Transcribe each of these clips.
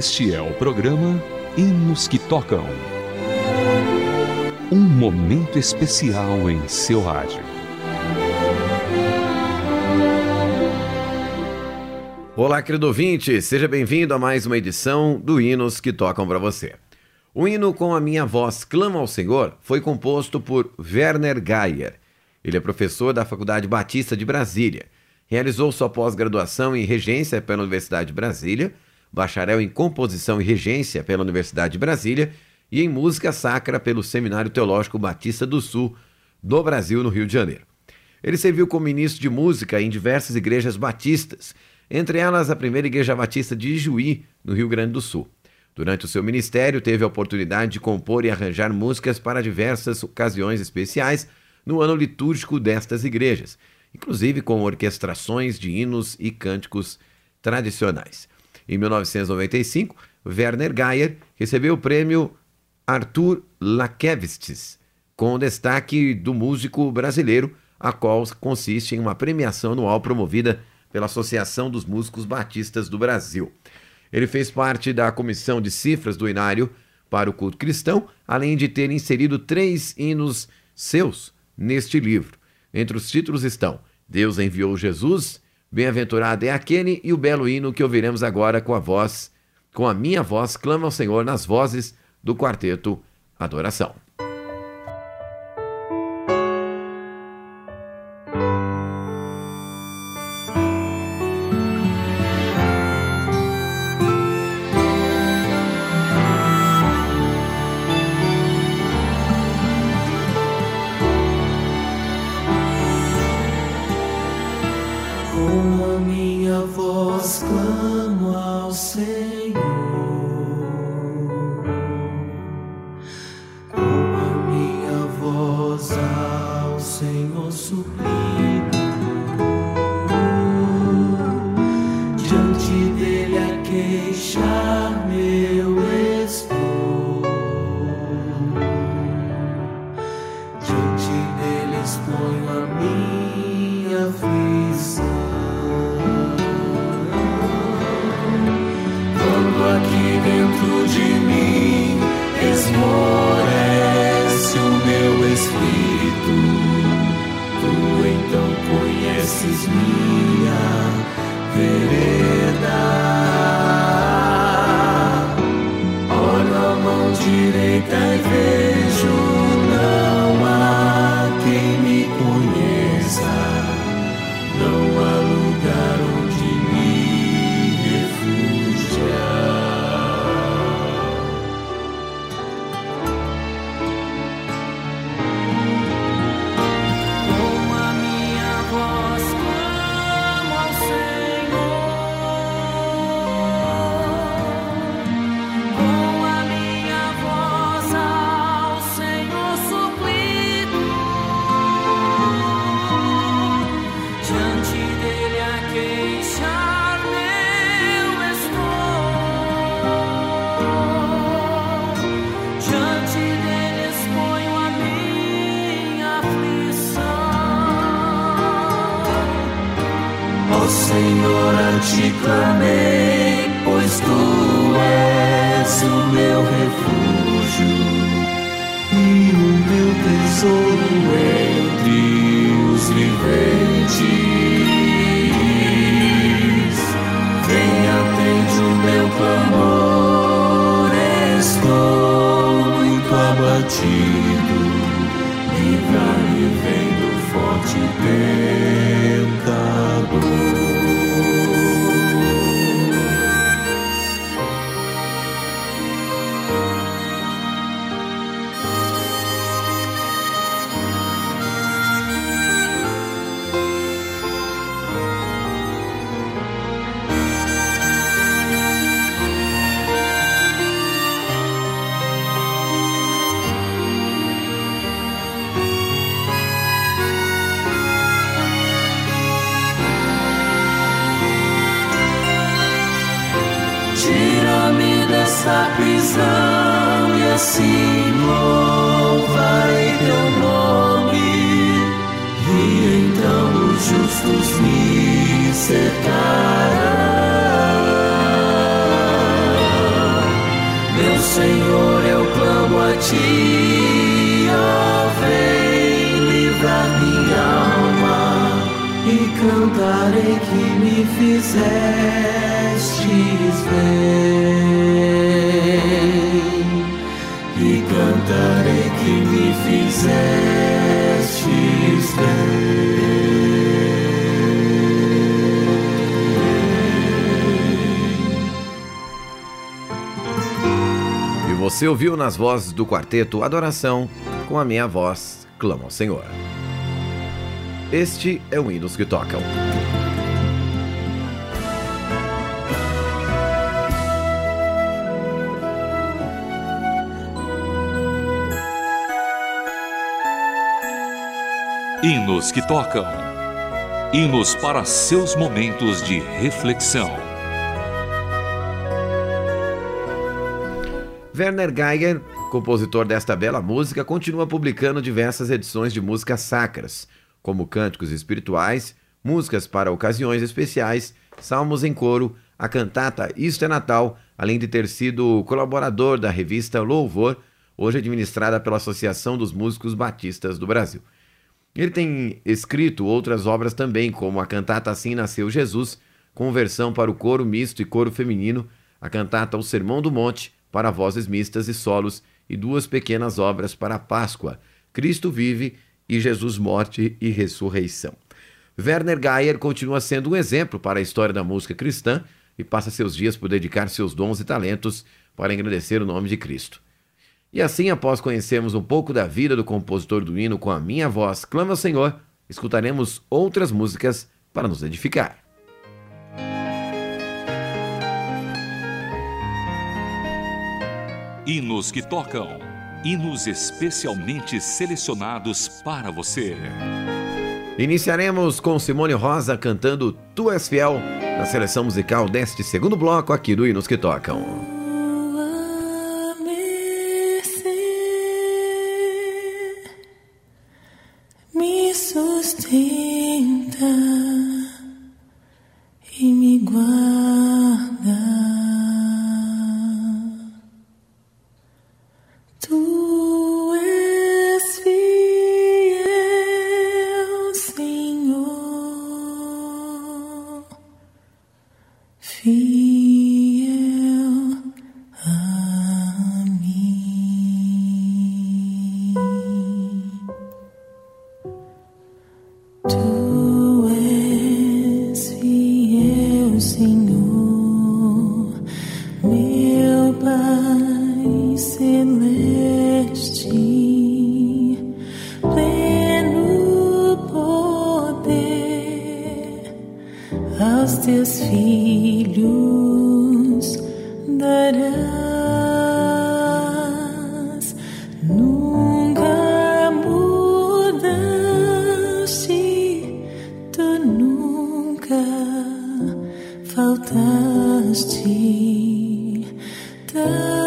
Este é o programa Hinos que Tocam. Um momento especial em seu rádio. Olá, querido ouvinte, seja bem-vindo a mais uma edição do Hinos que Tocam para você. O hino com a minha voz Clama ao Senhor foi composto por Werner Geyer. Ele é professor da Faculdade Batista de Brasília. Realizou sua pós-graduação em regência pela Universidade de Brasília bacharel em composição e regência pela Universidade de Brasília e em música sacra pelo Seminário Teológico Batista do Sul do Brasil, no Rio de Janeiro. Ele serviu como ministro de música em diversas igrejas batistas, entre elas a primeira Igreja Batista de Ijuí, no Rio Grande do Sul. Durante o seu ministério, teve a oportunidade de compor e arranjar músicas para diversas ocasiões especiais no ano litúrgico destas igrejas, inclusive com orquestrações de hinos e cânticos tradicionais. Em 1995, Werner Geyer recebeu o prêmio Arthur Lakevstis, com destaque do músico brasileiro, a qual consiste em uma premiação anual promovida pela Associação dos Músicos Batistas do Brasil. Ele fez parte da comissão de cifras do Inário para o culto cristão, além de ter inserido três hinos seus neste livro. Entre os títulos estão Deus enviou Jesus, Bem-aventurado é aquele e o belo hino que ouviremos agora com a voz, com a minha voz, clama ao Senhor nas vozes do quarteto Adoração. Senhor, tesouro entre os viventes. Cantarei que me fizestes bem. E cantarei que me fizestes E você ouviu nas vozes do quarteto Adoração, com a minha voz, Clama ao Senhor. Este é o Hinos que Tocam. Hinos que tocam. Hinos para seus momentos de reflexão. Werner Geiger, compositor desta bela música, continua publicando diversas edições de músicas sacras, como cânticos espirituais, músicas para ocasiões especiais, salmos em coro, a cantata Isto é Natal, além de ter sido colaborador da revista Louvor, hoje administrada pela Associação dos Músicos Batistas do Brasil. Ele tem escrito outras obras também, como a cantata Assim Nasceu Jesus, com versão para o coro misto e coro feminino, a cantata O Sermão do Monte, para vozes mistas e solos, e duas pequenas obras para a Páscoa, Cristo Vive e Jesus Morte e Ressurreição. Werner Geyer continua sendo um exemplo para a história da música cristã e passa seus dias por dedicar seus dons e talentos para engrandecer o nome de Cristo. E assim, após conhecermos um pouco da vida do compositor do hino com a minha voz, Clama ao Senhor, escutaremos outras músicas para nos edificar. Hinos que tocam. Hinos especialmente selecionados para você. Iniciaremos com Simone Rosa cantando Tu És Fiel, na seleção musical deste segundo bloco aqui do Hinos que Tocam. Me sustenta kau tak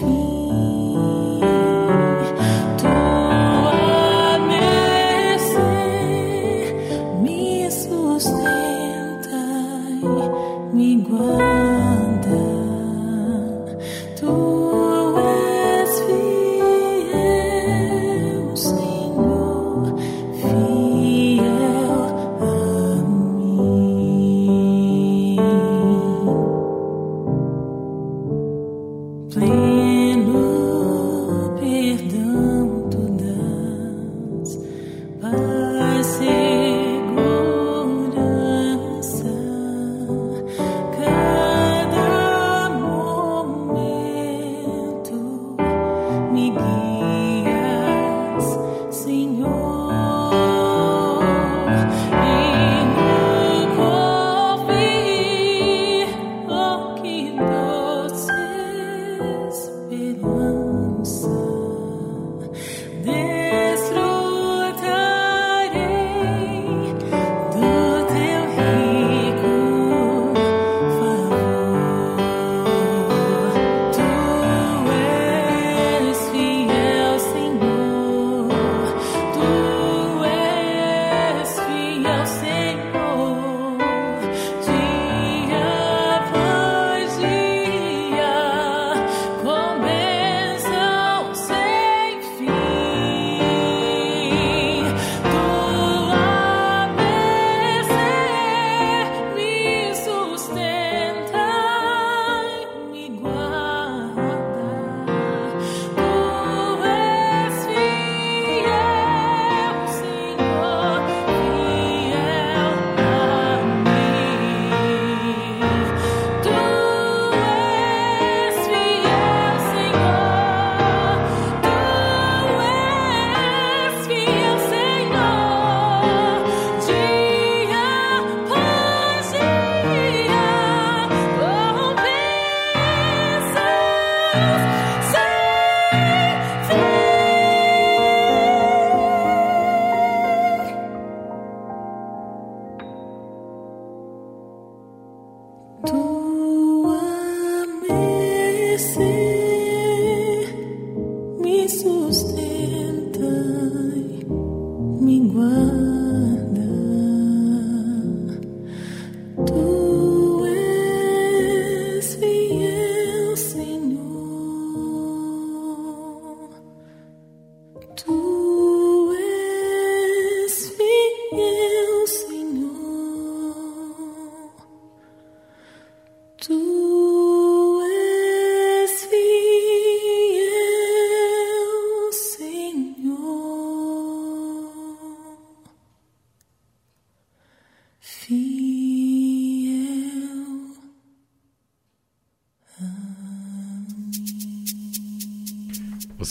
feet.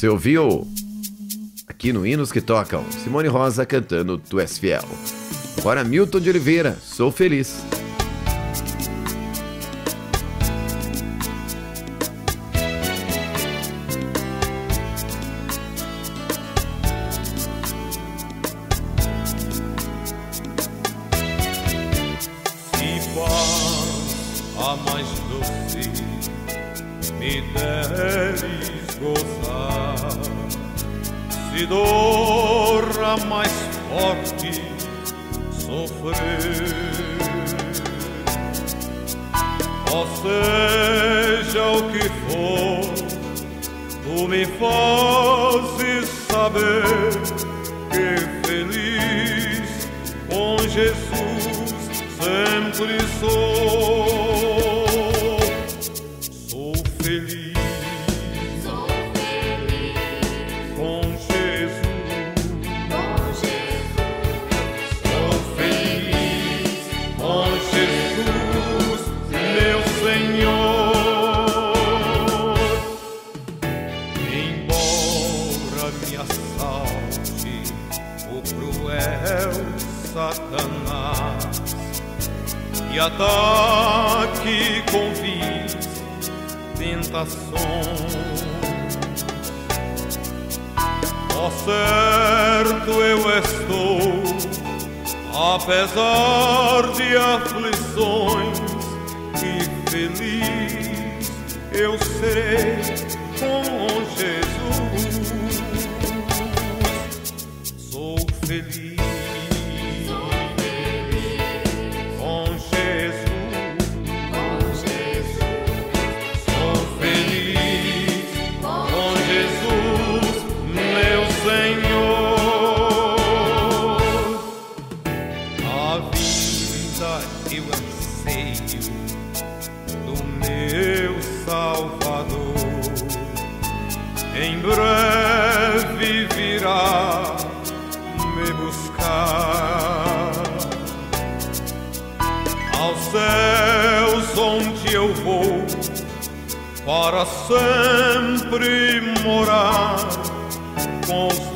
Você ouviu aqui no Hinos que Tocam Simone Rosa cantando Tu És Fiel. Agora Milton de Oliveira, Sou Feliz. E ataque com vis tentações. Ó certo eu estou, apesar de aflições, e feliz eu serei com Jesus. Sou feliz.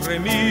Com os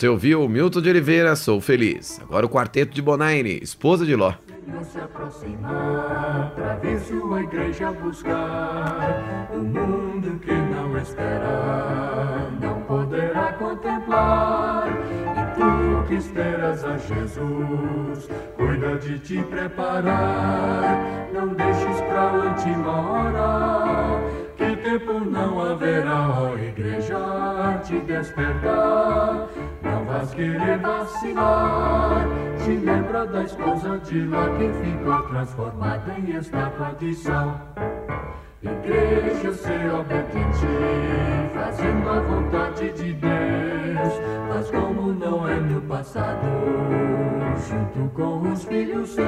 Você ouviu Milton de Oliveira, Sou Feliz. Agora o quarteto de Bonaire, esposa de Ló. Se aproximar para ver sua igreja buscar o mundo que não espera não poderá contemplar e tu que esperas a Jesus cuida de te preparar não deixes pra última hora que tempo não haverá ó igreja te despertar vais querer vacilar. Te lembra da esposa de Ló que ficou transformada em estátua de sal. Igreja, ser obediente, fazendo a vontade de Deus, mas como não é no passado, junto com os filhos seus,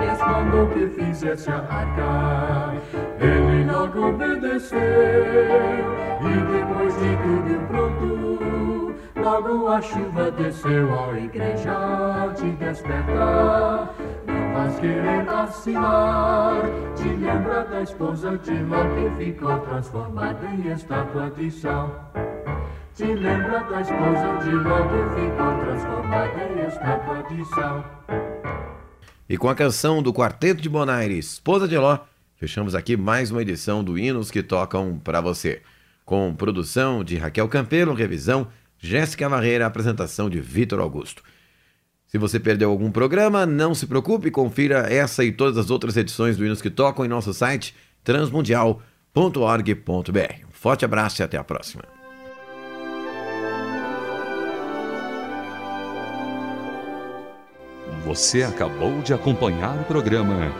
Deus mandou que fizesse a arca, ele logo obedeceu, e depois de tudo pronto, logo a chuva desceu, ó igreja, te despertar. Não vais querer vacilar Te lembra da esposa de Ló que ficou transformada em estátua de sal Te lembra da esposa de Ló que ficou transformada em estátua de sal E com a canção do Quarteto de Bonaire, Esposa de Ló, fechamos aqui mais uma edição do Hinos que Tocam para você. Com produção de Raquel Campelo, revisão, Jéssica Barreira, apresentação de Vitor Augusto. Se você perdeu algum programa, não se preocupe, confira essa e todas as outras edições do Hinos que Tocam em nosso site transmundial.org.br. Um forte abraço e até a próxima. Você acabou de acompanhar o programa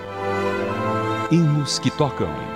Hinos que Tocam.